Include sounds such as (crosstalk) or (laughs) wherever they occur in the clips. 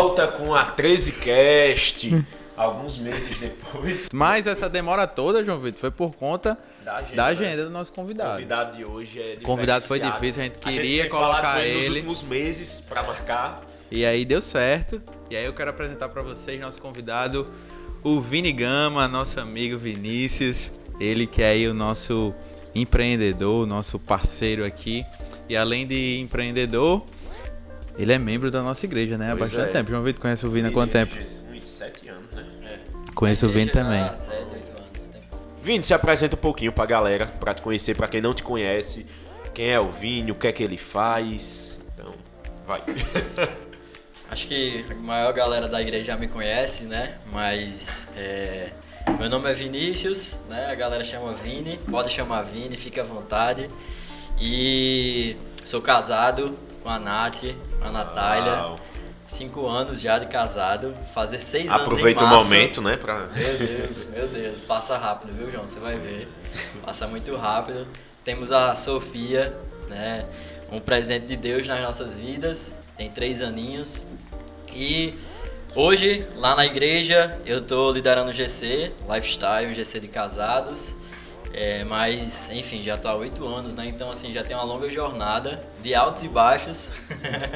Volta com a 13cast. Alguns meses depois. Mas essa demora toda, João Vitor, foi por conta Da agenda, da né? agenda do nosso O convidado. convidado de hoje é O convidado foi difícil, a gente A queria tem falado colocar ele nos últimos meses pra marcar. E aí deu certo. E aí eu quero apresentar pra vocês nosso convidado, o Vini Gama, nosso amigo Vinícius. Ele que é aí o nosso empreendedor, nosso parceiro aqui. E além de empreendedor, ele é membro da nossa igreja, né? Há Pois bastante é. tempo. João Vitor conhece o Vini há quanto tempo? Uns sete anos, né? Conheço o Vini também. há 7, 8 anos. Tem. Vini, se apresenta um pouquinho pra galera, pra te conhecer, pra quem não te conhece. Quem é o Vini, o que é que ele faz. Então, vai. (laughs) Acho que a maior galera da igreja já me conhece, né? Mas é, meu nome é Vinícius, né? A galera chama Vini, pode chamar Vini, fique à vontade. E sou casado com a Nath, com a Natália. Uau. Cinco anos já de casado, fazer seis anos Aproveita em o março. momento, né? Pra... Meu Deus, meu Deus, passa rápido, viu, João? Você vai ver. Passa muito rápido. Temos a Sofia, né? Um presente de Deus nas nossas vidas. Tem três aninhos. E hoje, lá na igreja, eu tô liderando o GC, Lifestyle, um GC de casados. É, mas, enfim, já tô há oito anos, né? Então, assim, já tem uma longa jornada de altos e baixos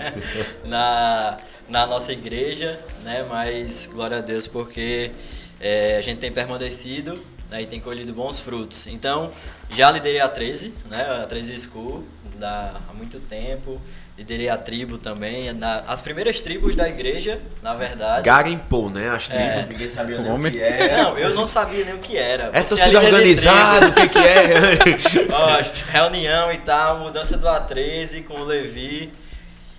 (laughs) na, na nossa igreja, né? Mas, glória a Deus, porque é, a gente tem permanecido né? e tem colhido bons frutos. Então, já liderei a 13, né? A 13 School, da, há muito tempo. Liderei a tribo também, na- as primeiras tribos da igreja, na verdade. Garimpou, né? As tribos, É. ninguém sabia nem Homem. o que é. Não, eu não sabia nem o que era. É torcida de organizada, o que que é? (laughs) ó, reunião e tal, mudança do A13 com o Levi.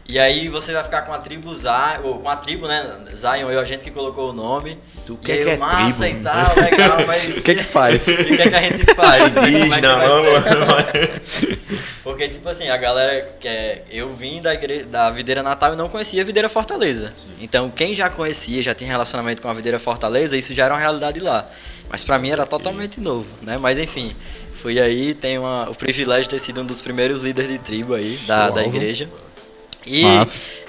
E aí você vai ficar com a tribo Zion, ou com a tribo, né? Zion, eu, a gente que colocou o nome. Tu E que aí, que é massa tribo? e tal, legal, mas. (laughs) O que que faz? (laughs) E o que, é que a gente faz? né? Como é que Indígena, vai vamos. ser? (laughs) Porque, tipo assim, a galera que é, eu vim da, igreja, da Videira Natal e não conhecia a Videira Fortaleza. Então, quem já conhecia, já tinha relacionamento com a Videira Fortaleza, isso já era uma realidade lá. Mas pra mim era totalmente novo, né? Mas enfim, fui aí, tenho uma- o privilégio de ter sido um dos primeiros líderes de tribo aí da, da igreja. E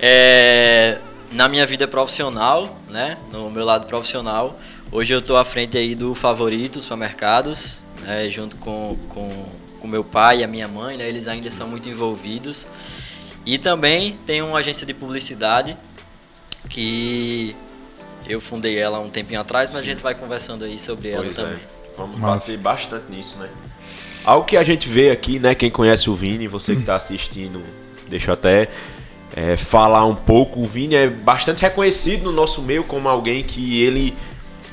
é, na minha vida profissional, né? No meu lado profissional, hoje eu tô à frente aí do Favorito Supermercados, né? Junto com, com, com meu pai e a minha mãe, né? Eles ainda são muito envolvidos. E também tem uma agência de publicidade que eu fundei ela um tempinho atrás, mas a gente vai conversando aí sobre ela Pois também. é. Vamos Massa. bater bastante nisso, né? Algo que a gente vê aqui, né? Quem conhece o Vini, você que tá assistindo, deixa eu até é, falar um pouco. O Vini é bastante reconhecido no nosso meio como alguém que ele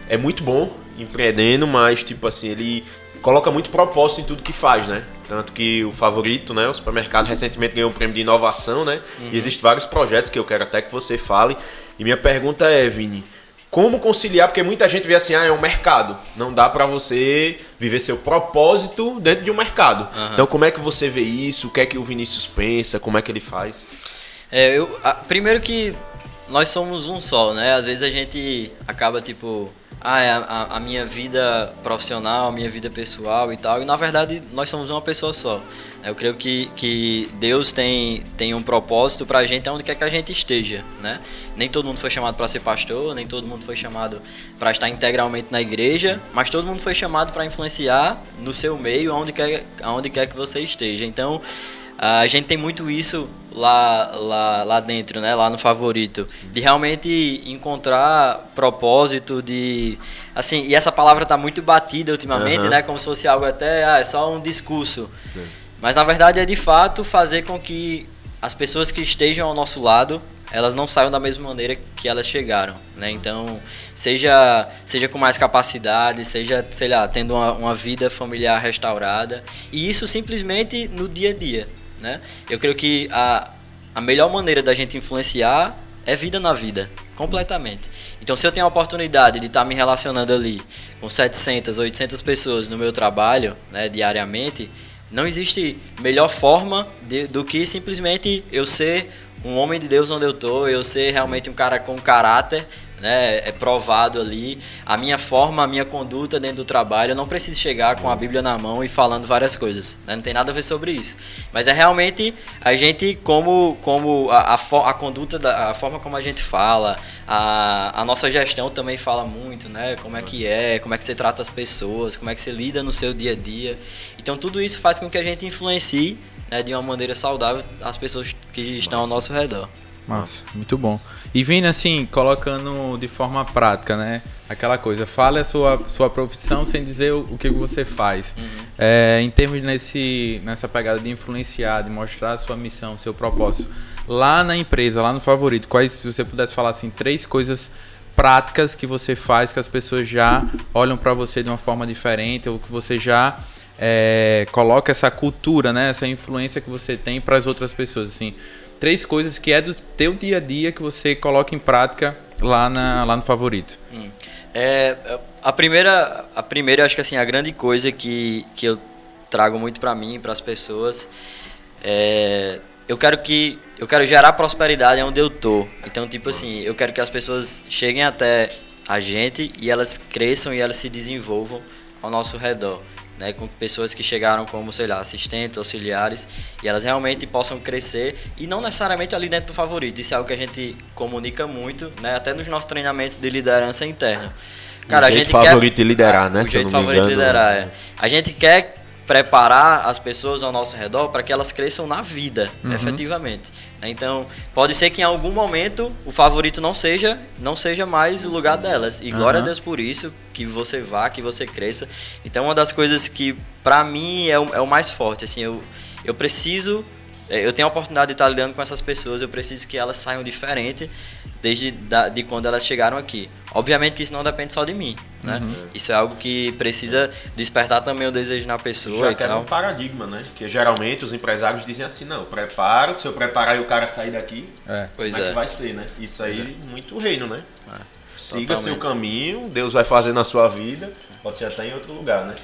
é muito bom empreendendo, mas tipo assim, ele coloca muito propósito em tudo que faz, né? Tanto que o favorito, né? O supermercado recentemente ganhou um prêmio de inovação, né? E existem vários projetos que eu quero até que você fale. E minha pergunta é, Vini, como conciliar? Porque muita gente vê assim, ah, é um mercado. Não dá pra você viver seu propósito dentro de um mercado. Então, como é que você vê isso? O que é que o Vinícius pensa? Como é que ele faz? É, eu, a- primeiro que nós somos um só, né? Às vezes a gente acaba tipo, ah, é a, a- minha vida profissional, a minha vida pessoal e tal, e na verdade nós somos uma pessoa só. Eu creio que, que Deus tem, tem um propósito pra gente aonde quer que a gente esteja, né? Nem todo mundo foi chamado para ser pastor, nem todo mundo foi chamado para estar integralmente na igreja, mas todo mundo foi chamado para influenciar no seu meio, aonde quer, aonde quer que você esteja. Então, a gente tem muito isso lá, lá, lá dentro, né? Lá no favorito. De realmente encontrar propósito, de. Assim, e essa palavra tá muito batida ultimamente, Aham. né? Como se fosse algo até. Ah, é só um discurso. Mas na verdade é de fato fazer com que as pessoas que estejam ao nosso lado elas não saiam da mesma maneira que elas chegaram, né? Então, seja, seja com mais capacidade, seja, sei lá, tendo uma, uma vida familiar restaurada. E isso simplesmente no dia a dia, né? Eu creio que a, a melhor maneira da gente influenciar é vida na vida, completamente. Então, se eu tenho a oportunidade de estar me relacionando ali com 700, 800 pessoas no meu trabalho, né, diariamente, não existe melhor forma de- do que simplesmente eu ser um homem de Deus onde eu tô, eu ser realmente um cara com caráter, né, é provado ali. A minha forma, a minha conduta dentro do trabalho, eu não preciso chegar com a Bíblia na mão e falando várias coisas. Né? Não tem nada a ver sobre isso. Mas é realmente a gente, como, como a, a, a conduta, da, a forma como a gente fala, a, a nossa gestão também fala muito, né? Como é que é, como é que você trata as pessoas, como é que você lida no seu dia a dia. Então tudo isso faz com que a gente influencie né, de uma maneira saudável as pessoas que estão ao nosso redor. Massa, muito bom. E vindo assim, colocando de forma prática, né? Aquela coisa, fale a sua, sua profissão sem dizer o, o que você faz. Uhum. É, em termos nesse, nessa pegada de influenciar, de mostrar a sua missão, seu propósito. Lá na empresa, lá no favorito, quais, se você pudesse falar assim, três coisas práticas que você faz que as pessoas já olham para você de uma forma diferente ou que você já é, coloca essa cultura, né, essa influência que você tem para as outras pessoas, assim, três coisas que é do teu dia a dia que você coloca em prática lá, na, lá no favorito? Hum. É, a primeira, a primeira, acho que assim, a grande coisa que, que eu trago muito para mim, para as pessoas, é, eu quero que eu quero gerar prosperidade onde eu tô. Então, tipo assim, eu quero que as pessoas cheguem até a gente e elas cresçam e elas se desenvolvam ao nosso redor né, com pessoas que chegaram como, sei lá, assistentes, auxiliares, e elas realmente possam crescer e não necessariamente ali dentro do favorito. Isso é algo que a gente comunica muito, né, até nos nossos treinamentos de liderança interna. Cara, o jeito a gente favorito quer... de liderar, né? O jeito favorito de liderar, é. A gente quer preparar as pessoas ao nosso redor para que elas cresçam na vida, uhum. efetivamente. Então, pode ser que em algum momento o favorito não seja, não seja mais o lugar delas. E glória uhum. a Deus por isso, que você vá, que você cresça. Então, uma das coisas que para mim é o, é o mais forte, assim, eu, eu preciso é, eu tenho a oportunidade de estar lidando com essas pessoas, eu preciso que elas saiam diferente desde da, de quando elas chegaram aqui. Obviamente que isso não depende só de mim, né? Uhum. Isso é algo que precisa despertar também o desejo na pessoa Já e tal. um paradigma, né? Que geralmente os empresários dizem assim, não, preparo, se eu preparar e o cara sair daqui, é. pois como é. que é. vai ser, né? Isso aí, é. muito reino, né? É. Siga Totalmente. seu caminho, Deus vai fazer na sua vida, pode ser até em outro lugar, né?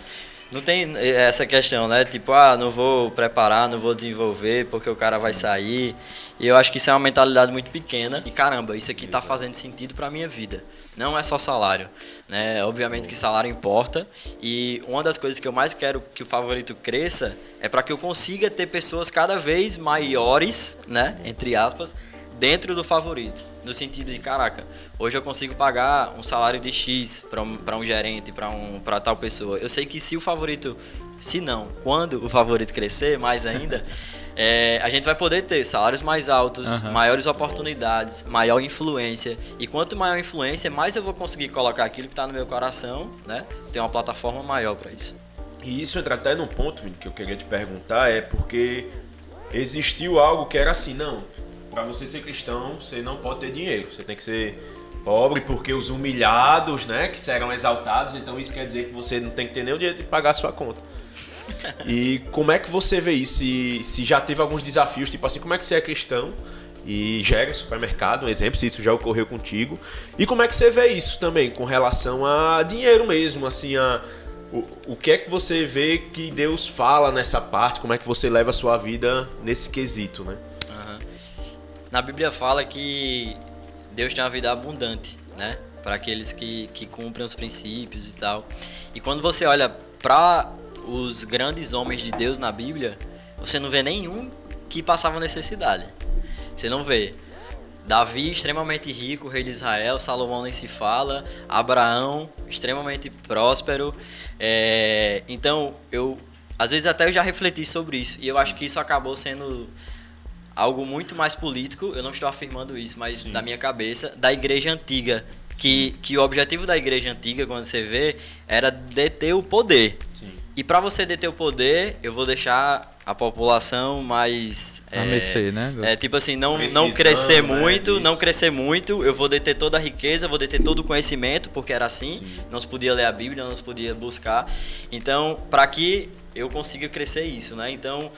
Não tem essa questão, né? Tipo, ah, não vou preparar, não vou desenvolver porque o cara vai sair. E eu acho que isso é uma mentalidade muito pequena. E caramba, isso aqui tá fazendo sentido pra minha vida. Não é só salário, né? Obviamente que salário importa. E uma das coisas que eu mais quero que o favorito cresça é para que eu consiga ter pessoas cada vez maiores, né? Entre aspas, dentro do favorito. No sentido de, caraca, hoje eu consigo pagar um salário de X para um, um gerente, para um, tal pessoa. Eu sei que se o favorito, se não, quando o favorito crescer mais ainda, (laughs) é, a gente vai poder ter salários mais altos, uhum. maiores oportunidades, maior influência. E quanto maior influência, mais eu vou conseguir colocar aquilo que está no meu coração, né? Ter uma plataforma maior para isso. E isso entra até num ponto, Vini, que eu queria te perguntar, é porque existiu algo que era assim, não, para você ser cristão, você não pode ter dinheiro. Você tem que ser pobre porque os humilhados, né, que serão exaltados, então isso quer dizer que você não tem que ter nem o dinheiro de pagar a sua conta. (laughs) E como é que você vê isso? Se, se já teve alguns desafios, tipo assim, como é que você é cristão e gera um supermercado, um exemplo, se isso já ocorreu contigo. E como é que você vê isso também com relação a dinheiro mesmo, assim, a o, o que é que você vê que Deus fala nessa parte? Como é que você leva a sua vida nesse quesito, né? Na Bíblia fala que Deus tem uma vida abundante, né? Para aqueles que, que cumprem os princípios e tal. E quando você olha para os grandes homens de Deus na Bíblia, você não vê nenhum que passava necessidade. Você não vê. Davi, extremamente rico, rei de Israel, Salomão nem se fala, Abraão, extremamente próspero. É... Então, eu às vezes até eu já refleti sobre isso e eu acho que isso acabou sendo algo muito mais político, eu não estou afirmando isso, mas Sim. da minha cabeça, da igreja antiga. Que, que o objetivo da igreja antiga, quando você vê, era deter o poder. Sim. E para você deter o poder, eu vou deixar a população mais a é, mercê, né? É tipo assim, não não crescer né? muito, Isso. não crescer muito, eu vou deter toda a riqueza, vou deter todo o conhecimento, porque era assim, Sim. não se podia ler a Bíblia, não se podia buscar. Então, para que eu consiga crescer isso, né? Então,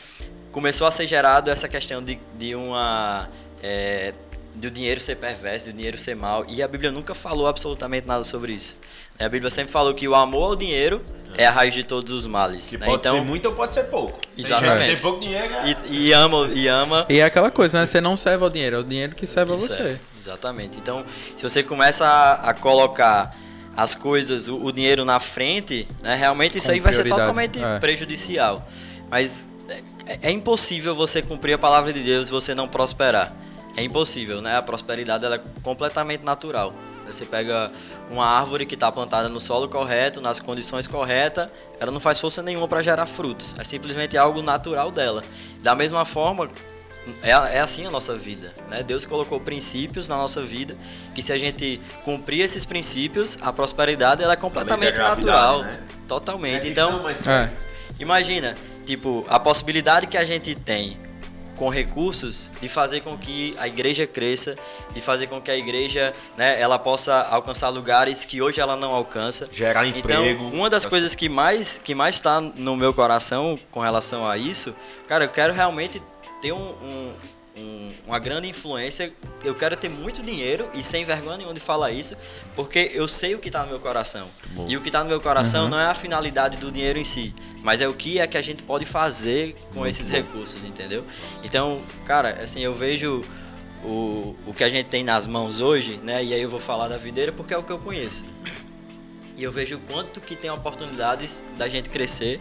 começou a ser gerado essa questão de, de uma. É, do dinheiro ser perverso, do dinheiro ser mal. E a Bíblia nunca falou absolutamente nada sobre isso. A Bíblia sempre falou que o amor ao dinheiro é a raiz de todos os males. Que né? pode então, ser muito ou pode ser pouco. Exatamente. tem pouco dinheiro. é- e, e ama, e ama E é aquela coisa, né? Você não serve ao dinheiro, é o dinheiro que serve a você. é, exatamente. Então, se você começa a, a colocar as coisas, o, o dinheiro na frente, né, realmente isso Com aí vai ser totalmente é. prejudicial. Mas é, é impossível você cumprir a palavra de Deus e você não prosperar. É impossível, né? A prosperidade ela é completamente natural. Você pega uma árvore que está plantada no solo correto, nas condições corretas, ela não faz força nenhuma para gerar frutos. É simplesmente algo natural dela. Da mesma forma, é, é assim a nossa vida, né? Deus colocou princípios na nossa vida que se a gente cumprir esses princípios, a prosperidade ela é completamente natural, né? totalmente. É então, É. imagina, tipo, a possibilidade que a gente tem com recursos de fazer com que a igreja cresça, de fazer com que a igreja, né, ela possa alcançar lugares que hoje ela não alcança. Gerar Então, emprego. uma das coisas que mais que mais está no meu coração com relação a isso, cara, eu quero realmente ter um, um- um- uma grande influência. Eu quero ter muito dinheiro e sem vergonha nenhuma de falar isso, porque eu sei o que está no meu coração. E o que está no meu coração não é a finalidade do dinheiro em si, mas é o que é que a gente pode fazer com esses recursos, entendeu? Então, cara, assim, eu vejo o, o que a gente tem nas mãos hoje, né? E aí eu vou falar da videira porque é o que eu conheço. E eu vejo o quanto que tem oportunidades da gente crescer.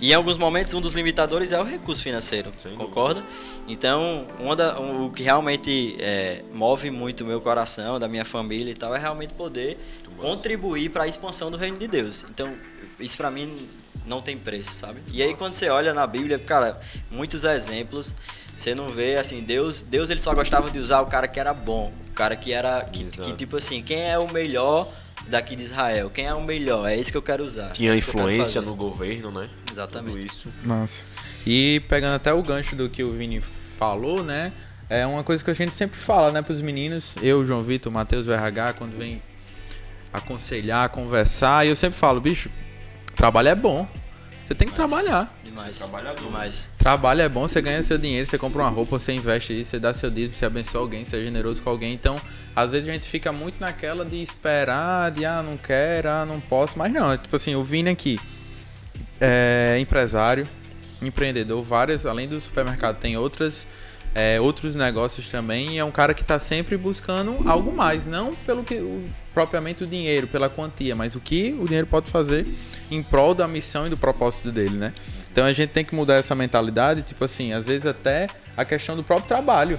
E em alguns momentos um dos limitadores é o recurso financeiro, Sem dúvida. concorda? Então, uma da, um- o que realmente é, move muito o meu coração, da minha família e tal, é realmente poder contribuir para a expansão do reino de Deus. Então, isso para mim não tem preço, sabe? E aí quando você olha na Bíblia, cara, muitos exemplos, você não vê assim, Deus, Deus ele só gostava de usar o cara que era bom, o cara que era que, que tipo assim, quem é o melhor daqui de Israel? Quem é o melhor? É isso que eu quero usar. Tinha é que influência fazer. no governo, né? Exatamente. Tudo isso. Nossa. E pegando até o gancho do que o Vini falou, né? É uma coisa que a gente sempre fala, né, pros meninos. Eu, João Vitor, Matheus, o RH, quando vem aconselhar, conversar, e eu sempre falo, bicho, trabalho é bom. Você tem que Mas- trabalhar. Demais. Trabalhador. Demais. Trabalho é bom, você ganha seu dinheiro, você compra uma roupa, você investe isso, você dá seu dízimo, você abençoa alguém, você é generoso com alguém. Então, às vezes a gente fica muito naquela de esperar, de ah, não quero, ah, não posso. Mas não, é tipo assim, o Vini aqui é empresário, empreendedor, várias, além do supermercado, tem outras. é, outros negócios também é um cara que está sempre buscando algo mais, não pelo que o- propriamente o dinheiro, pela quantia, mas o que o dinheiro pode fazer em prol da missão e do propósito dele, né? Então a gente tem que mudar essa mentalidade, tipo assim, às vezes até a questão do próprio trabalho.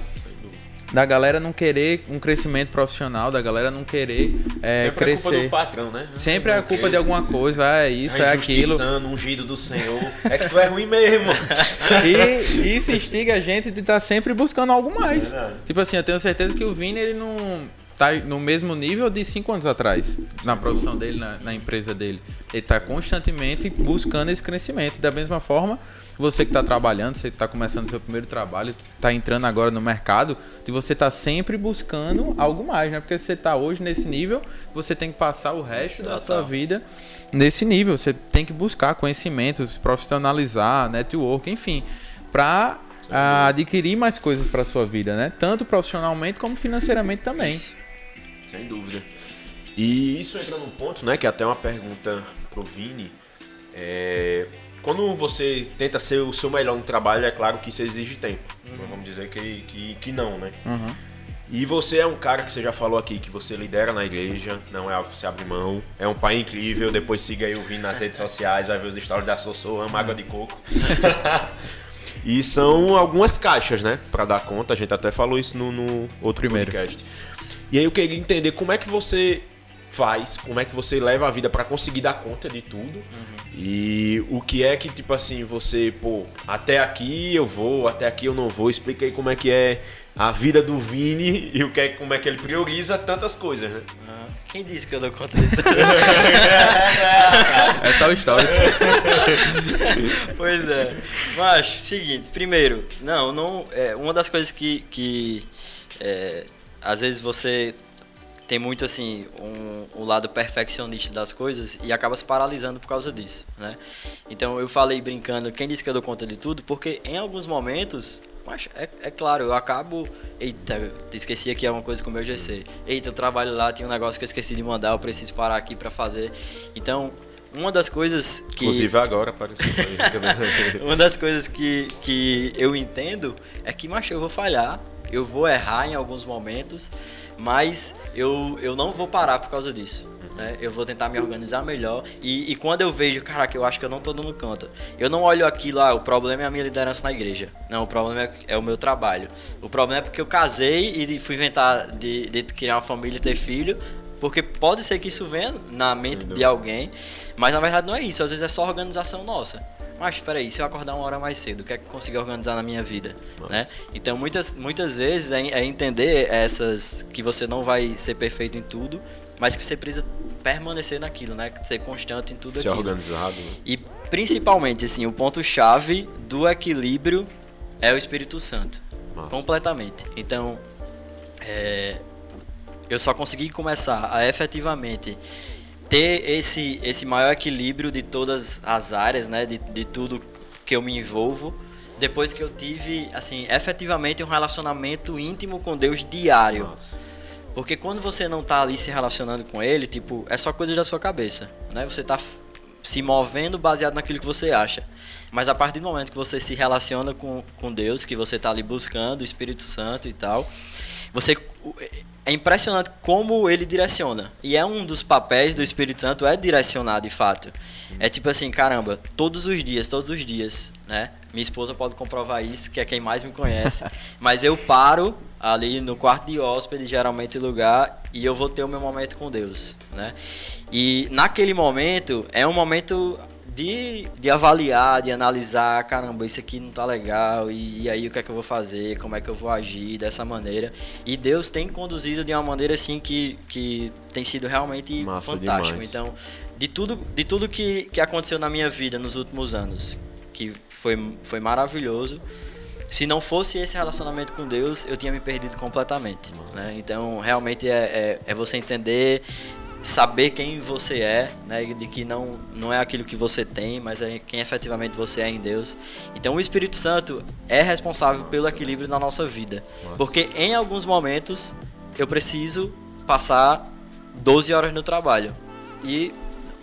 Da galera não querer um crescimento profissional, da galera não querer é, Sempre é culpa crescer. do patrão, né? Sempre é a culpa de alguma coisa, ah, é isso, é aquilo. Ungido do Senhor. É que tu é ruim mesmo. (laughs) E isso instiga a gente de estar sempre buscando algo mais. Verdade. Tipo assim, eu tenho certeza que o Vini ele não tá no mesmo nível de cinco anos atrás, na profissão dele, na, na empresa dele. Ele tá constantemente buscando esse crescimento. E da mesma forma, você que está trabalhando, você que está começando seu primeiro trabalho, está entrando agora no mercado, de você tá sempre buscando algo mais, né? Porque você tá hoje nesse nível, você tem que passar o resto da sua vida nesse nível. Você tem que buscar conhecimento, se profissionalizar, network, enfim, para adquirir mais coisas para sua vida, né? Tanto profissionalmente como financeiramente também. Sem dúvida. E isso entra num ponto, né? Que é até uma pergunta pro Vini. É, quando você tenta ser o seu melhor no trabalho, é claro que isso exige tempo. Não vamos dizer que, que, que não, né? Uhum. E você é um cara que você já falou aqui, que você lidera na igreja, não é algo que você abre mão. É um pai incrível, depois siga aí o Vini nas redes sociais, vai ver os stories da Sossô, ama água de coco. (laughs) e são algumas caixas, né? Pra dar conta, a gente até falou isso no, no outro Primeiro. podcast. E aí eu queria entender como é que você faz, como é que você leva a vida pra conseguir dar conta de tudo. E o que é que, tipo assim, você, pô, até aqui eu vou, até aqui eu não vou. Explica aí como é que é a vida do Vini e o que é, como é que ele prioriza tantas coisas, né? Ah, Quem disse que eu dou conta de tudo? É tal história. (laughs) pois é. Mas, seguinte, primeiro, não, não. É, uma das coisas que. que é, às vezes você tem muito assim um, um lado perfeccionista das coisas e acaba se paralisando por causa disso, né? Então eu falei brincando, quem disse que eu dou conta de tudo? Porque em alguns momentos Mas é, é claro, eu acabo. Eita, esqueci aqui alguma coisa com o meu GC. Eita, eu trabalho lá, tinha um negócio que eu esqueci de mandar, eu preciso parar aqui para fazer. Então, uma das coisas que. Inclusive agora apareceu. (laughs) uma das coisas que, que eu entendo é que, macho, eu vou falhar, eu vou errar em alguns momentos, mas eu, eu não vou parar por causa disso. Né? Eu vou tentar me organizar melhor. E, e, quando eu vejo, caraca, eu acho que eu não tô dando conta. Eu não olho aquilo, ah, o problema é a minha liderança na igreja. Não, o problema é, é o meu trabalho. O problema é porque eu casei e fui inventar de, de criar uma família e ter filho. Porque pode ser que isso venha na mente de alguém, mas na verdade não é isso. Às vezes é só organização nossa. Mas espera aí, se eu acordar uma hora mais cedo, o que é que eu consigo organizar na minha vida, né? Então muitas, muitas vezes é, é, entender essas que você não vai ser perfeito em tudo, mas que você precisa permanecer naquilo, né? Ser constante em tudo ser aquilo. organizado. Né? E principalmente assim, o ponto chave do equilíbrio é o Espírito Santo, Nossa. completamente. Então, é, eu só consegui começar a efetivamente ter esse, esse maior equilíbrio de todas as áreas, né, de, de tudo que eu me envolvo, depois que eu tive, assim, efetivamente um relacionamento íntimo com Deus diário. Nossa. Porque quando você não tá ali se relacionando com ele, tipo, é só coisa da sua cabeça, né? Você tá se movendo baseado naquilo que você acha. Mas a partir do momento que você se relaciona com, com Deus, que você tá ali buscando o Espírito Santo e tal, você é impressionante como ele direciona. E é um dos papéis do Espírito Santo é direcionar de fato. É tipo assim, caramba, todos os dias, todos os dias, né? Minha esposa pode comprovar isso, que é quem mais me conhece. (laughs) Mas eu paro ali no quarto de hóspede, geralmente lugar, e eu vou ter o meu momento com Deus, né? E naquele momento é um momento de, de avaliar, de analisar, caramba, isso aqui não tá legal, e, e, aí o que é que eu vou fazer, como é que eu vou agir dessa maneira. E Deus tem conduzido de uma maneira assim que, que tem sido realmente Massa fantástico. Demais. Então, de tudo, de tudo que, que aconteceu na minha vida nos últimos anos, que foi, foi maravilhoso. Se não fosse esse relacionamento com Deus, eu tinha me perdido completamente. Né? Então, realmente é, é, é você entender saber quem você é, né, de que não, não é aquilo que você tem, mas é quem efetivamente você é em Deus. Então o Espírito Santo é responsável pelo equilíbrio na nossa vida. Porque em alguns momentos eu preciso passar 12 horas no trabalho. E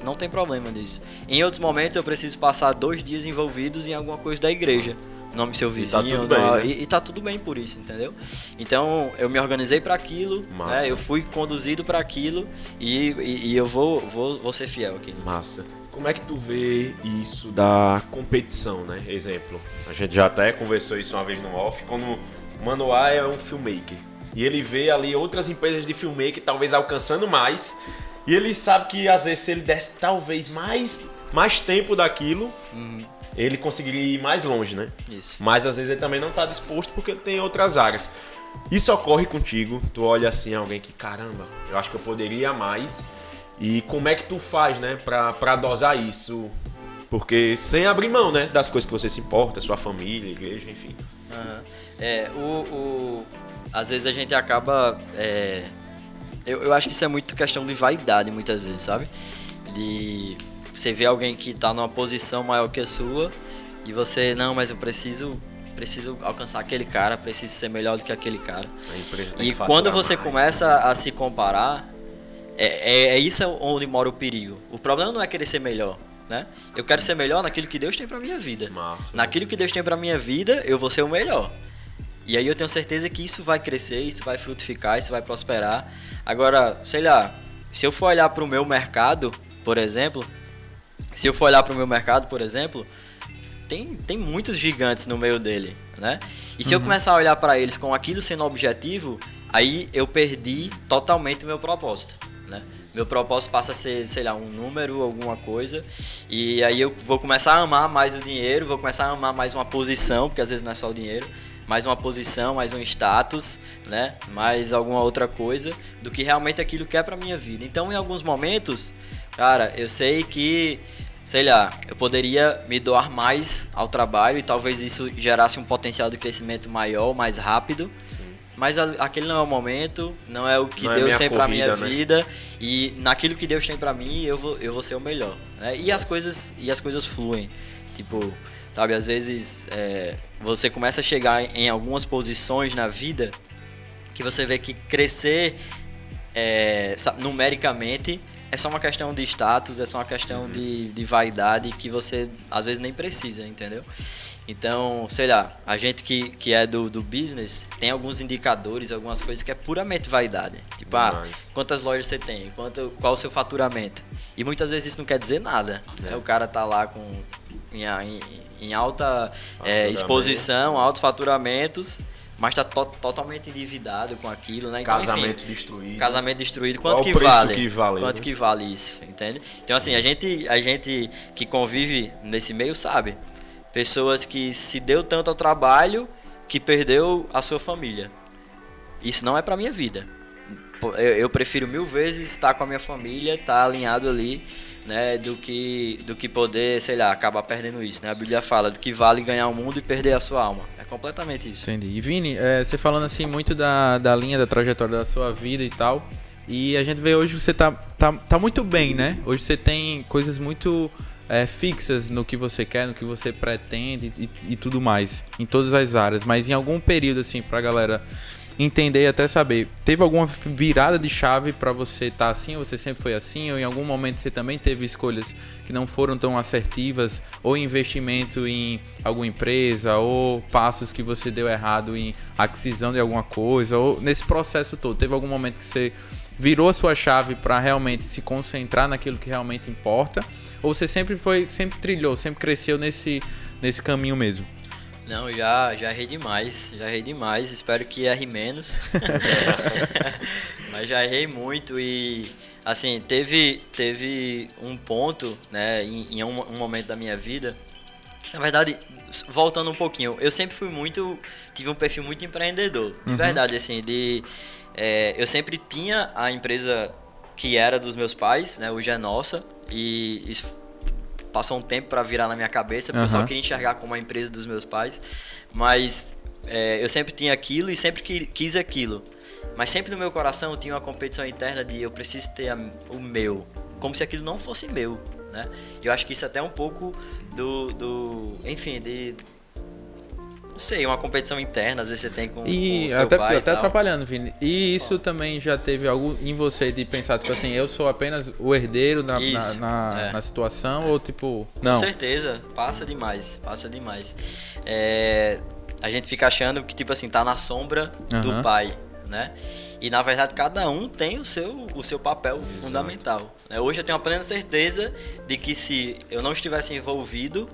não tem problema nisso. Em outros momentos eu preciso passar dois dias envolvidos em alguma coisa da igreja nome seu vizinho. E tá tudo, bem, né? e, e tá tudo bem por isso, entendeu? Então eu me organizei para aquilo, né? eu fui conduzido para aquilo e, e, e, eu vou, vou, vou ser fiel aqui. Massa. Como é que tu vê isso da competição, né? Exemplo, a gente já até conversou isso uma vez no off, quando o Manoá é um filmmaker. E ele vê ali outras empresas de filmmaker talvez alcançando mais. E ele sabe que às vezes se ele desse talvez mais, mais tempo daquilo, uhum ele conseguiria ir mais longe, né? Isso. Mas às vezes ele também não está disposto porque ele tem outras áreas. Isso ocorre contigo, tu olha assim alguém que, caramba, eu acho que eu poderia mais. E como é que tu faz, né, pra, pra dosar isso? Porque sem abrir mão, né, das coisas que você se importa, sua família, igreja, enfim. Uhum. É, o, o, às vezes a gente acaba. É, eu, eu acho que isso é muito questão de vaidade, muitas vezes, sabe? De você vê alguém que está numa posição maior que a sua e você, não, mas eu preciso preciso alcançar aquele cara, preciso ser melhor do que aquele cara. e quando você mais, começa né? a se comparar, é, é, é, isso onde mora o perigo. O problema não é querer ser melhor, né? Eu quero ser melhor naquilo que Deus tem para minha vida. Massa, naquilo que Deus tem para minha vida, eu vou ser o melhor. E aí eu tenho certeza que isso vai crescer, isso vai frutificar, isso vai prosperar. Agora, sei lá, se eu for olhar para o meu mercado, por exemplo, se eu for olhar para o meu mercado, por exemplo, tem, tem muitos gigantes no meio dele, né? E se uhum. eu começar a olhar para eles com aquilo sendo objetivo, aí eu perdi totalmente o meu propósito, né? Meu propósito passa a ser, sei lá, um número, alguma coisa, e aí eu vou começar a amar mais o dinheiro, vou começar a amar mais uma posição, porque às vezes não é só o dinheiro, mais uma posição, mais um status, né? Mais alguma outra coisa do que realmente aquilo que é para minha vida. Então, em alguns momentos, cara, eu sei que sei lá, eu poderia me doar mais ao trabalho e talvez isso gerasse um potencial de crescimento maior, mais rápido. Sim. Mas aquele não é o momento, não é o que não é Deus é tem para minha né? vida e naquilo que Deus tem para mim, eu vou, eu vou ser o melhor. Né? E as coisas e as coisas fluem, tipo, sabe, às vezes é, você começa a chegar em algumas posições na vida que você vê que crescer é, numericamente é só uma questão de status, é só uma questão de, de vaidade que você às vezes nem precisa, entendeu? Então, sei lá, a gente que, que é do, do business tem alguns indicadores, algumas coisas que é puramente vaidade. Tipo, ah, quantas lojas você tem? Quanto, qual o seu faturamento? E muitas vezes isso não quer dizer nada. Né? É. Né? O cara tá lá com em, em, em alta é, exposição, altos faturamentos mas está to totalmente endividado com aquilo, né? Então, casamento enfim, destruído. Casamento destruído. Quanto Qual que vale? Que vale? Quanto que vale isso, entende? Então assim, a gente, a gente que convive nesse meio sabe. Pessoas que se deu tanto ao trabalho que perdeu a sua família. Isso não é para minha vida. Eu, eu, prefiro mil vezes estar com a minha família, estar tá alinhado ali, né, do que do que poder, sei lá, acabar perdendo isso, né? A Bíblia fala do que vale ganhar o mundo e perder a sua alma. É completamente isso. Entendi. E Vini, é, você falando assim muito da, da linha da trajetória da sua vida e tal, e a gente vê hoje você tá, tá, tá muito bem, né? Hoje você tem coisas muito é, fixas no que você quer, no que você pretende e, e, tudo mais, em todas as áreas. Mas em algum período, assim, pra galera entender e até saber, teve alguma virada de chave para você estar tá assim, ou você sempre foi assim, ou em algum momento você também teve escolhas que não foram tão assertivas, ou investimento em alguma empresa, ou passos que você deu errado em aquisição de alguma coisa, ou nesse processo todo, teve algum momento que você virou a sua chave para realmente se concentrar naquilo que realmente importa? Ou você sempre foi, sempre trilhou, sempre cresceu nesse, nesse caminho mesmo? Não, já, já errei demais, já errei demais, espero que erre menos. (laughs) (laughs) Mas já errei muito e assim, teve, teve um ponto, né, em, em um, um, momento da minha vida. Na verdade, voltando um pouquinho, eu sempre fui muito. tive um perfil muito empreendedor. De uhum. verdade, assim, de. É, eu sempre tinha a empresa que era dos meus pais, né, hoje é nossa, e isso passou um tempo para virar na minha cabeça, porque uhum. eu só queria enxergar como uma empresa dos meus pais. Mas é, eu sempre tinha aquilo e sempre quis aquilo. Mas sempre no meu coração tinha uma competição interna de eu preciso ter a, o meu, como se aquilo não fosse meu, né? Eu acho que isso é até um pouco do, do enfim, de não sei, uma competição interna, às vezes você tem com, e com até, até atrapalhando, Vini. E isso também já teve algo em você de pensar, tipo assim, eu sou apenas o herdeiro na, na, na, é. na, situação, ou tipo. Não. Com certeza, passa demais, passa demais. É, a gente fica achando que, tipo assim, tá na sombra uhum. do pai, né? E na verdade cada um tem o seu, o seu papel Exato. fundamental. Né? Hoje eu tenho a plena certeza de que se eu não estivesse envolvido,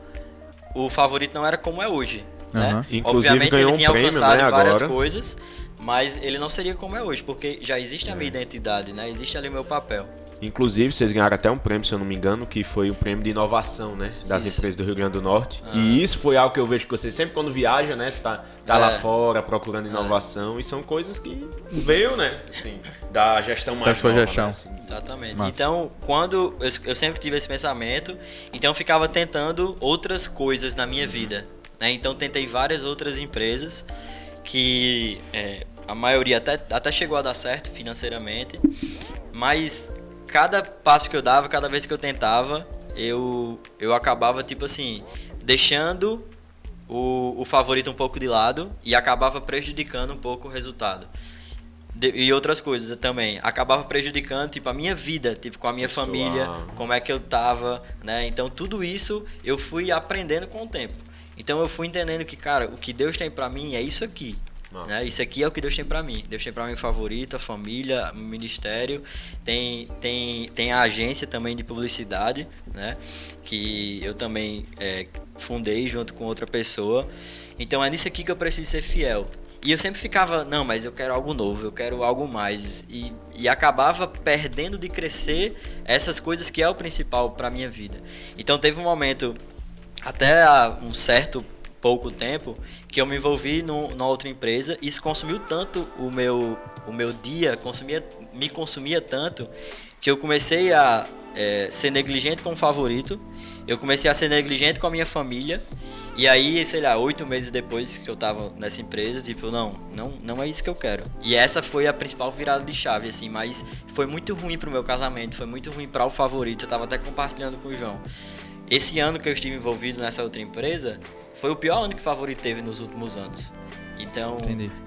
o favorito não era como é hoje. Né? Uhum. Inclusive, Obviamente ele tinha um prêmio, alcançado né, várias agora. coisas, mas ele não seria como é hoje, porque já existe a minha é. identidade, né? Existe ali o meu papel. Inclusive, vocês ganharam até um prêmio, se eu não me engano, que foi o prêmio de inovação, né? Das isso. empresas do Rio Grande do Norte. Ah. E isso foi algo que eu vejo que você sempre quando viaja, né? Tá, tá é. lá fora procurando é. inovação. É. E são coisas que veio, né? Assim, da gestão mais da sua nova, gestão. Né? Assim. Exatamente. Massa. Então, quando eu, eu sempre tive esse pensamento, então eu ficava tentando outras coisas na minha vida. Né? Então tentei várias outras empresas que é, a maioria até, até chegou a dar certo financeiramente, mas cada passo que eu dava, cada vez que eu tentava, eu, eu acabava tipo assim, deixando o, o favorito um pouco de lado e acabava prejudicando um pouco o resultado. De, e outras coisas também. Acabava prejudicando, tipo, a minha vida, tipo, com a minha Pessoal. família, como é que eu tava, né? Então, tudo isso eu fui aprendendo com o tempo. Então eu fui entendendo que, cara, o que Deus tem para mim é isso aqui. Né? Isso aqui é o que Deus tem para mim. Deus tem para mim favorito, a família, o ministério. Tem, tem, tem a agência também de publicidade, né? Que eu também é, fundei junto com outra pessoa. Então é nisso aqui que eu preciso ser fiel. E eu sempre ficava, não, mas eu quero algo novo, eu quero algo mais. E, e acabava perdendo de crescer essas coisas que é o principal para minha vida. Então teve um momento até um certo pouco tempo que eu me envolvi no, numa outra empresa isso consumiu tanto o meu, o meu dia, consumia, me consumia tanto que eu comecei a é, ser negligente com o favorito, eu comecei a ser negligente com a minha família e aí, sei lá, oito meses depois que eu tava nessa empresa, tipo, não, não, não é isso que eu quero. E essa foi a principal virada de chave, assim, mas foi muito ruim pro meu casamento, foi muito ruim para o favorito, eu tava até compartilhando com o João. Esse ano que eu estive envolvido nessa outra empresa foi o pior ano que o Favorito teve nos últimos anos. Então,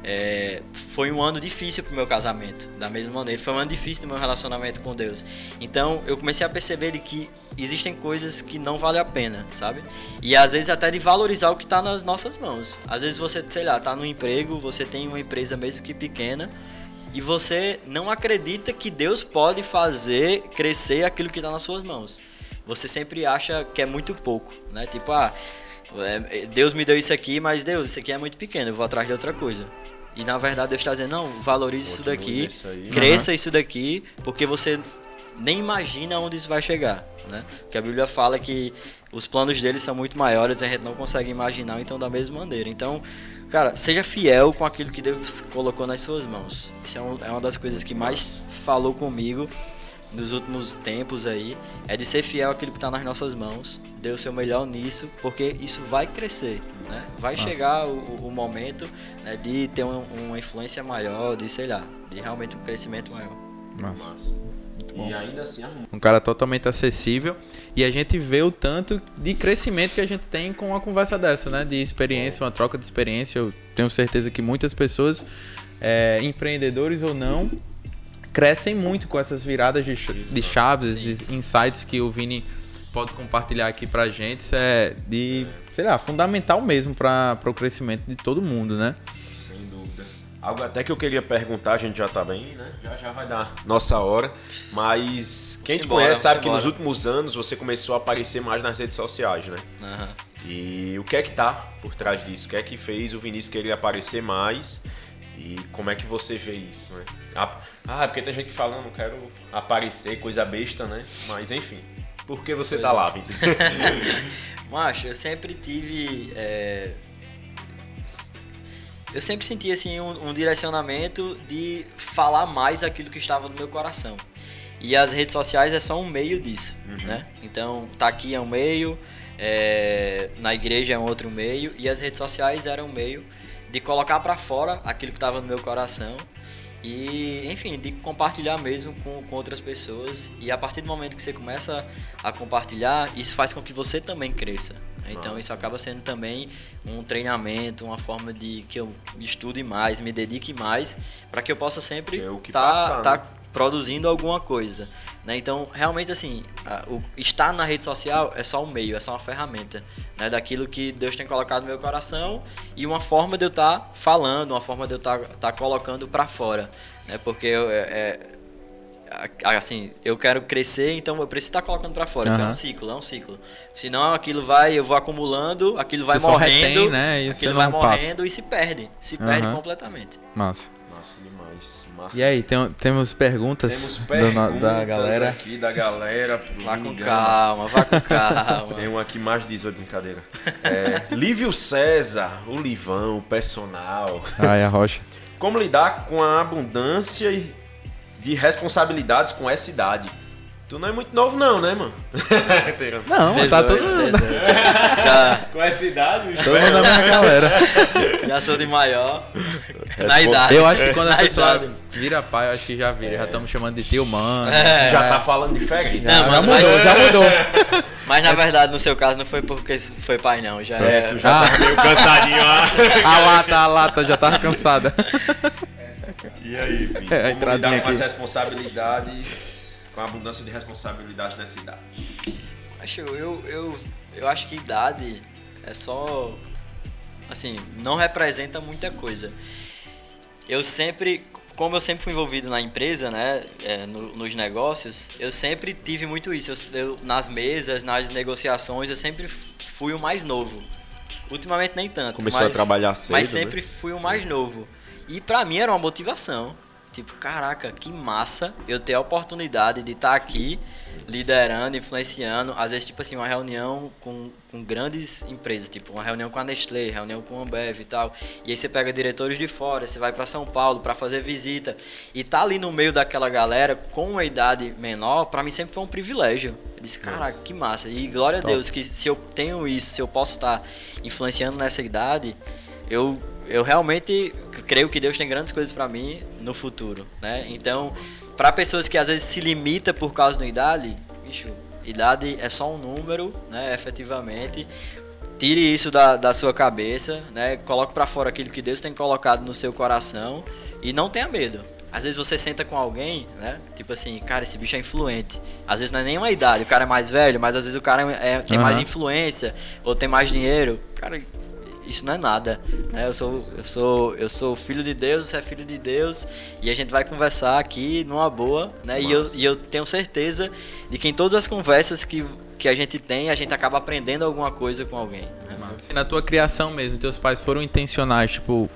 é, foi um ano difícil pro meu casamento, da mesma maneira. Foi um ano difícil no meu relacionamento com Deus. Então, eu comecei a perceber que existem coisas que não valem a pena, sabe? E às vezes até de valorizar o que está nas nossas mãos. Às vezes você, sei lá, tá no emprego, você tem uma empresa mesmo que pequena, e você não acredita que Deus pode fazer crescer aquilo que está nas suas mãos. Você sempre acha que é muito pouco, né? Tipo, ah, é, Deus me deu isso aqui, mas Deus, isso aqui é muito pequeno, eu vou atrás de outra coisa. E na verdade Deus está dizendo, não, valorize isso daqui, cresça uhum. isso daqui, porque você nem imagina onde isso vai chegar, né? Porque a Bíblia fala que os planos dele são muito maiores, a gente não consegue imaginar, então da mesma maneira. Então, cara, seja fiel com aquilo que Deus colocou nas suas mãos. Isso é, um, é uma das coisas que mais falou comigo nos últimos tempos aí é de ser fiel àquilo que está nas nossas mãos, dê o seu melhor nisso, porque isso vai crescer, né? Vai Nossa. chegar o, o, momento né, de ter um, uma influência maior, de sei lá, de realmente um crescimento maior. Nossa. E ainda assim, um cara totalmente acessível e a gente vê o tanto de crescimento que a gente tem com uma conversa dessa, né? De experiência, uma troca de experiência. Eu tenho certeza que muitas pessoas, é, empreendedores ou não, crescem muito com essas viradas de, de chaves, sim, esses insights que o Vini pode compartilhar aqui pra gente. Isso é de, sei lá, fundamental mesmo para o crescimento de todo mundo, né? Sem dúvida. Algo até que eu queria perguntar, a gente já tá bem, né? Já já vai dar nossa hora. Mas quem te conhece sabe que nos últimos anos você começou a aparecer mais nas redes sociais, né? Uhum. E o que é que tá por trás disso? O que é que fez o Vinícius querer aparecer mais? E como é que você vê isso, né? Ah, ah porque tem gente que fala, não quero aparecer, coisa besta, né? Mas enfim, por que você pois tá lá, Vitor? (laughs) Macho, eu sempre tive. É... Eu sempre senti assim um, um, direcionamento de falar mais aquilo que estava no meu coração. E as redes sociais é só um meio disso, uhum. né? Então, tá aqui é um meio, é... na igreja é um outro meio, e as redes sociais eram um meio de colocar para fora aquilo que estava no meu coração e, enfim, de compartilhar mesmo com, com outras pessoas. E a partir do momento que você começa a compartilhar, isso faz com que você também cresça. Então, isso acaba sendo também um treinamento, uma forma de que eu estude mais, me dedique mais, para que eu possa sempre estar é tá, tá né? produzindo alguma coisa. Né? Então, realmente, assim, o estar na rede social é só um meio, é só uma ferramenta né? daquilo que Deus tem colocado no meu coração e uma forma de eu estar tá falando, uma forma de eu estar tá, tá colocando para fora. Né? Porque eu, é, é, assim, eu quero crescer, então eu preciso estar colocando para fora. Uhum. É um ciclo, é um ciclo. Senão aquilo vai, eu vou acumulando, aquilo vai Você morrendo, retém, né? aquilo vai morrendo passa. e se perde, se uhum. perde completamente. Massa. Massa. E aí, tem, temos perguntas, temos perguntas do, da galera? aqui da galera. Vá com calma, vá com calma. (laughs) tem um aqui mais 18, brincadeira. É, Lívio César, o Livão, o personal. Ah, é a Rocha. Como lidar com a abundância de responsabilidades com essa idade? Tu não é muito novo, não, né, mano? (laughs) não, 18, tá todo mundo. Já... Com essa idade, Todo mundo na minha galera. Já sou de maior. Na idade. Eu acho que quando a pessoa idade. vira pai, eu acho que já vira. É. Já estamos chamando de tio, mano. É. Já tá falando diferente. Não, já, mano, já mudou, mas... já mudou. Mas na verdade, no seu caso, não foi porque foi pai, não. Já é. Tu já ah. tá meio cansadinho lá. (laughs) a lata, a lata já tava cansada. E aí, filho? É, como lidar com as responsabilidades com a abundância de responsabilidade nessa idade? Acho, eu, eu, eu acho que idade é só. Assim, não representa muita coisa. Eu sempre, como eu sempre fui envolvido na empresa, né, é, no, nos negócios, eu sempre tive muito isso. Eu, eu, nas mesas, nas negociações, eu sempre fui o mais novo. Ultimamente nem tanto. Começou mas, a trabalhar cedo. Mas sempre né? fui o mais novo. E para mim era uma motivação. Tipo, caraca, que massa eu ter a oportunidade de estar tá aqui liderando, influenciando, às vezes, tipo assim, uma reunião com, com grandes empresas, tipo uma reunião com a Nestlé, reunião com a Ambev e tal. E aí você pega diretores de fora, você vai para São Paulo para fazer visita e tá ali no meio daquela galera com uma idade menor, para mim sempre foi um privilégio. Eu disse, caraca, que massa. E glória Top. a Deus que se eu tenho isso, se eu posso estar tá influenciando nessa idade, eu eu realmente creio que Deus tem grandes coisas para mim no futuro, né? Então, para pessoas que às vezes se limita por causa da idade, bicho, idade é só um número, né, efetivamente. Tire isso da, da sua cabeça, né? Coloque para fora aquilo que Deus tem colocado no seu coração e não tenha medo. Às vezes você senta com alguém, né? Tipo assim, cara, esse bicho é influente. Às vezes não é nenhuma idade, o cara é mais velho, mas às vezes o cara é, tem Uhum. mais influência ou tem mais dinheiro. Cara, isso não é nada, né? Eu sou, eu sou, eu sou filho de Deus, você é filho de Deus e a gente vai conversar aqui numa boa, né? E eu, e eu tenho certeza de que em todas as conversas que, que a gente tem, a gente acaba aprendendo alguma coisa com alguém. Né? Na tua criação mesmo, teus pais foram intencionais, tipo,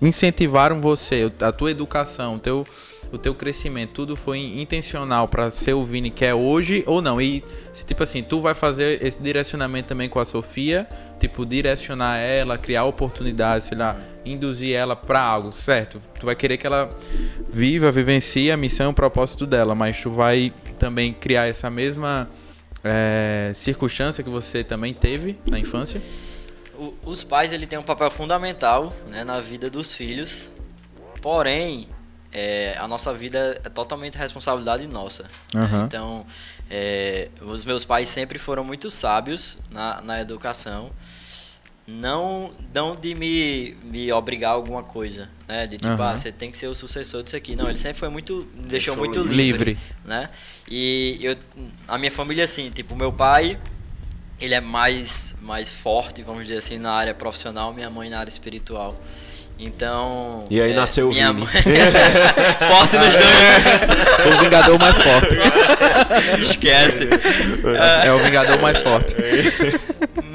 incentivaram você, a tua educação, o teu, o teu crescimento, tudo foi intencional pra ser o Vini que é hoje ou não? E se tipo assim, tu vai fazer esse direcionamento também com a Sofia, tipo, direcionar ela, criar oportunidades, sei lá, induzir ela pra algo, certo? Tu vai querer que ela viva, vivencie a missão e o propósito dela, mas tu vai também criar essa mesma é, circunstância que você também teve na infância? Os pais ele têm um papel fundamental né, na vida dos filhos, porém é, a nossa vida é totalmente responsabilidade nossa. Aham. Então é, os meus pais sempre foram muito sábios na, na educação, não não de me, me obrigar a alguma coisa, né? De tipo, Aham. ah, você tem que ser o sucessor disso aqui. Não, ele sempre foi muito me deixou, Deixou muito livre. livre, né? E eu a minha família assim, tipo, meu pai ele é mais mais forte, vamos dizer assim, na área profissional, minha mãe na área espiritual. Então. E aí é, nasceu o minha mãe- (laughs) forte nos dois. O Vingador mais forte. (laughs) Esquece. É o Vingador mais forte.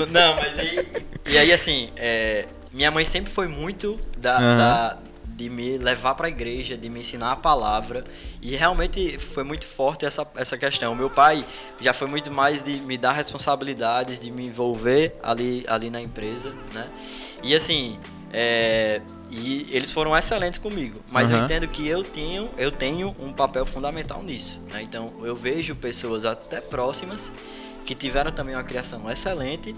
Não, mas aí. E aí, assim, é, minha mãe sempre foi muito da, Aham. da- de me levar pra igreja, de me ensinar a palavra. E realmente foi muito forte essa, essa questão. Meu pai já foi muito mais de me dar responsabilidades, de me envolver ali, ali na empresa, né? E assim. é, e eles foram excelentes comigo, mas eu Aham. entendo que eu tenho, eu tenho um papel fundamental nisso. né? Então eu vejo pessoas até próximas que tiveram também uma criação excelente,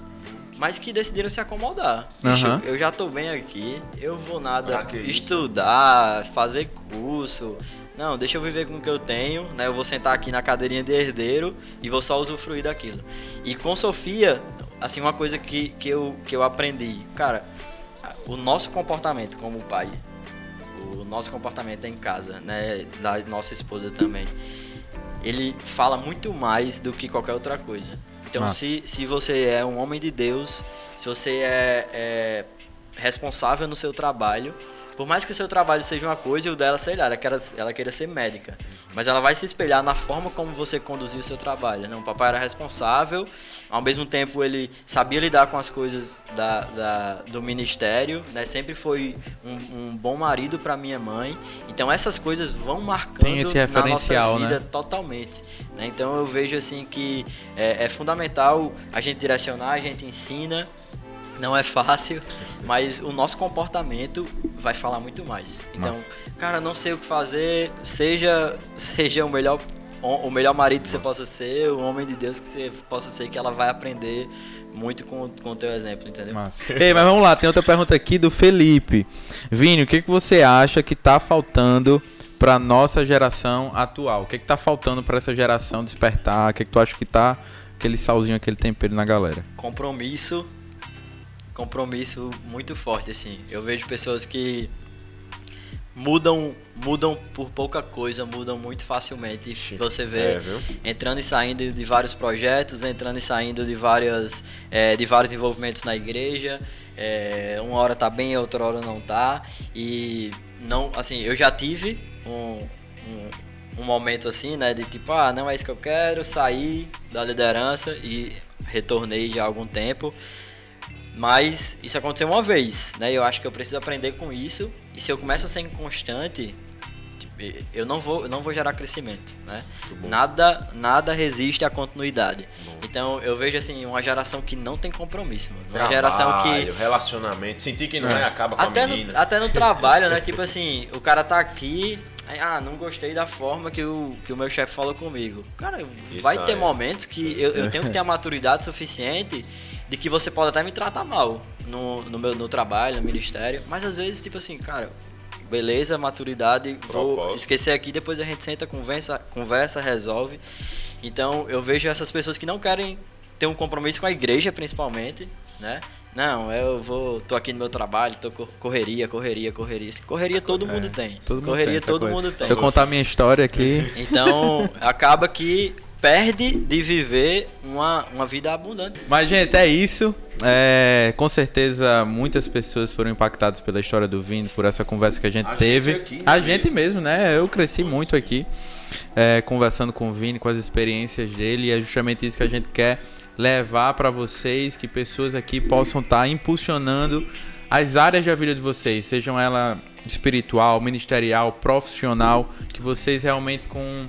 mas que decidiram se acomodar. Bicho, Aham. eu já tô bem aqui, eu vou nada Pra que isso? estudar, fazer curso. Não, deixa eu viver com o que eu tenho, né? Eu vou sentar aqui na cadeirinha de herdeiro e vou só usufruir daquilo. E com Sofia, assim, uma coisa que, que, eu, que eu aprendi, cara, o nosso comportamento como pai, o nosso comportamento em casa, né, da nossa esposa também, ele fala muito mais do que qualquer outra coisa. Então, se, se você é um homem de Deus, se você é, é responsável no seu trabalho, por mais que o seu trabalho seja uma coisa e o dela, sei lá, ela queira, ela queira ser médica. Mas ela vai se espelhar na forma como você conduziu o seu trabalho. Não, o papai era responsável, ao mesmo tempo ele sabia lidar com as coisas da, da- do ministério, né? sempre foi um, um bom marido para minha mãe. Então essas coisas vão marcando na nossa né? vida totalmente. né? Então eu vejo assim que é, é fundamental a gente direcionar, a gente ensina. Não é fácil, mas o nosso comportamento vai falar muito mais. Então, Massa. cara, não sei o que fazer, seja seja o melhor o melhor marido que você possa ser, o homem de Deus que você possa ser, que ela vai aprender muito com, com o teu exemplo, entendeu? Ei, mas vamos lá, tem outra pergunta aqui do Felipe. Vini, o que, que você acha que tá faltando pra nossa geração atual? O que, que tá faltando pra essa geração despertar? O que, que tu acha que tá aquele salzinho, aquele tempero na galera? compromisso compromisso muito forte assim. Eu vejo pessoas que mudam mudam por pouca coisa mudam muito facilmente. Você vê É, entrando e saindo de vários projetos entrando e saindo de várias é, de vários envolvimentos na igreja. É, uma hora tá bem outra hora não tá. E não assim eu já tive um, um um momento assim, né, de tipo, ah, não é isso que eu quero, sair da liderança e retornei já há algum tempo. Mas isso aconteceu uma vez, né? Eu acho que eu preciso aprender com isso. E se eu começo a ser inconstante, tipo, eu não vou, eu não vou gerar crescimento, né? Nada, nada resiste à continuidade. Então eu vejo assim uma geração que não tem compromisso, mano. Uma geração que Trabalho, relacionamento, sentir que não é, acaba com até a no, menina. até no trabalho, né? (laughs) Tipo assim, o cara tá aqui, ah, não gostei da forma que o, que o meu chefe falou comigo. Cara, Isso vai aí. ter momentos que eu, eu tenho que ter a maturidade suficiente de que você pode até me tratar mal no, no meu no trabalho, no ministério, mas às vezes, tipo assim, cara, beleza, maturidade, vou Propósito. esquecer aqui, depois a gente senta, conversa, conversa, resolve. Então eu vejo essas pessoas que não querem ter um compromisso com a igreja, principalmente, né? Não, eu vou, tô aqui no meu trabalho, tô co- correria, correria, correria. Correria todo mundo tem. Todo mundo correria tem essa todo coisa. mundo tem. Se eu contar minha história aqui. Então acaba que perde de viver uma, uma vida abundante. Mas, gente, é isso. É, com certeza, muitas pessoas foram impactadas pela história do Vini, por essa conversa que a gente A gente teve. aqui, né, a gente mesmo, né? Eu cresci muito aqui, é, conversando com o Vini, com as experiências dele. E é justamente isso que a gente quer levar para vocês, que pessoas aqui possam estar impulsionando as áreas da vida de vocês, sejam ela espiritual, ministerial, profissional, que vocês realmente com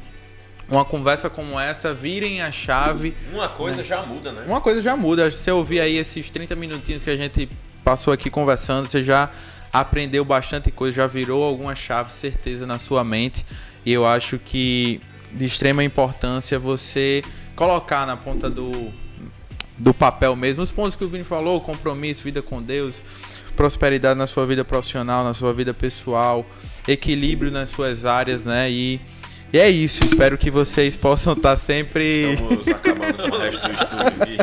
uma conversa como essa virem a chave Uma coisa já muda, né? uma coisa já muda. Se você ouvir aí esses 30 minutinhos que a gente passou aqui conversando, você já aprendeu bastante coisa, já virou alguma chave, certeza, na sua mente. E eu acho que de extrema importância você colocar na ponta do, do papel mesmo os pontos que o Vini falou: compromisso, vida com Deus, prosperidade na sua vida profissional, na sua vida pessoal, equilíbrio nas suas áreas, né? E, e é isso. Espero que vocês possam estar sempre. Estamos acabando com o resto do estúdio.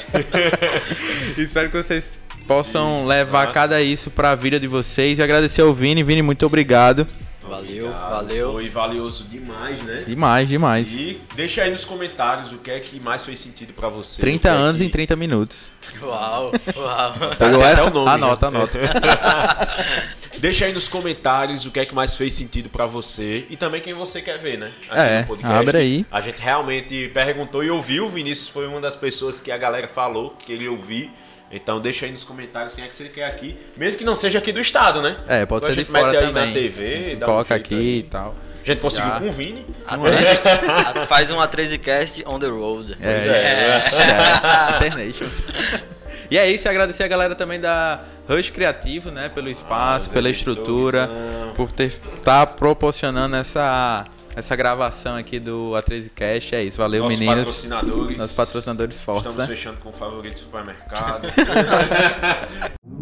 (laughs) Espero que vocês possam Isso, levar tá? cada isso pra vida de vocês e agradecer ao Vini. Vini, muito obrigado. Valeu, Obrigado. valeu. Foi valioso demais, né? Demais, demais. E deixa aí nos comentários o que é que mais fez sentido pra você. 30 o que é anos que- em 30 minutos. Uau, uau. Pegou essa? o nome, anota, já. anota. (laughs) Deixa aí nos comentários o que é que mais fez sentido pra você e também quem você quer ver, né? É, abre aí. A gente realmente perguntou e ouviu. O Vinícius foi uma das pessoas que a galera falou que ele ouviu. Então deixa aí nos comentários quem é que você quer aqui. Mesmo que não seja aqui do estado, né? É, pode Então ser a de gente mete fora aí também. na TV, um coloca aqui aí. e tal. A gente conseguiu Já. com o Vini. A 13 a- (laughs) faz um A13cast on the road. É, Pois é. é. Internations. E é isso, agradecer a galera também da Rush Criativo, né? Pelo espaço, Ah, pela estrutura, por ter tá proporcionando essa, essa gravação aqui do A13 Cash. É isso, valeu Nossos meninas. patrocinadores. Nossos patrocinadores fortes, Estamos né? fechando com o favorito supermercado. (laughs)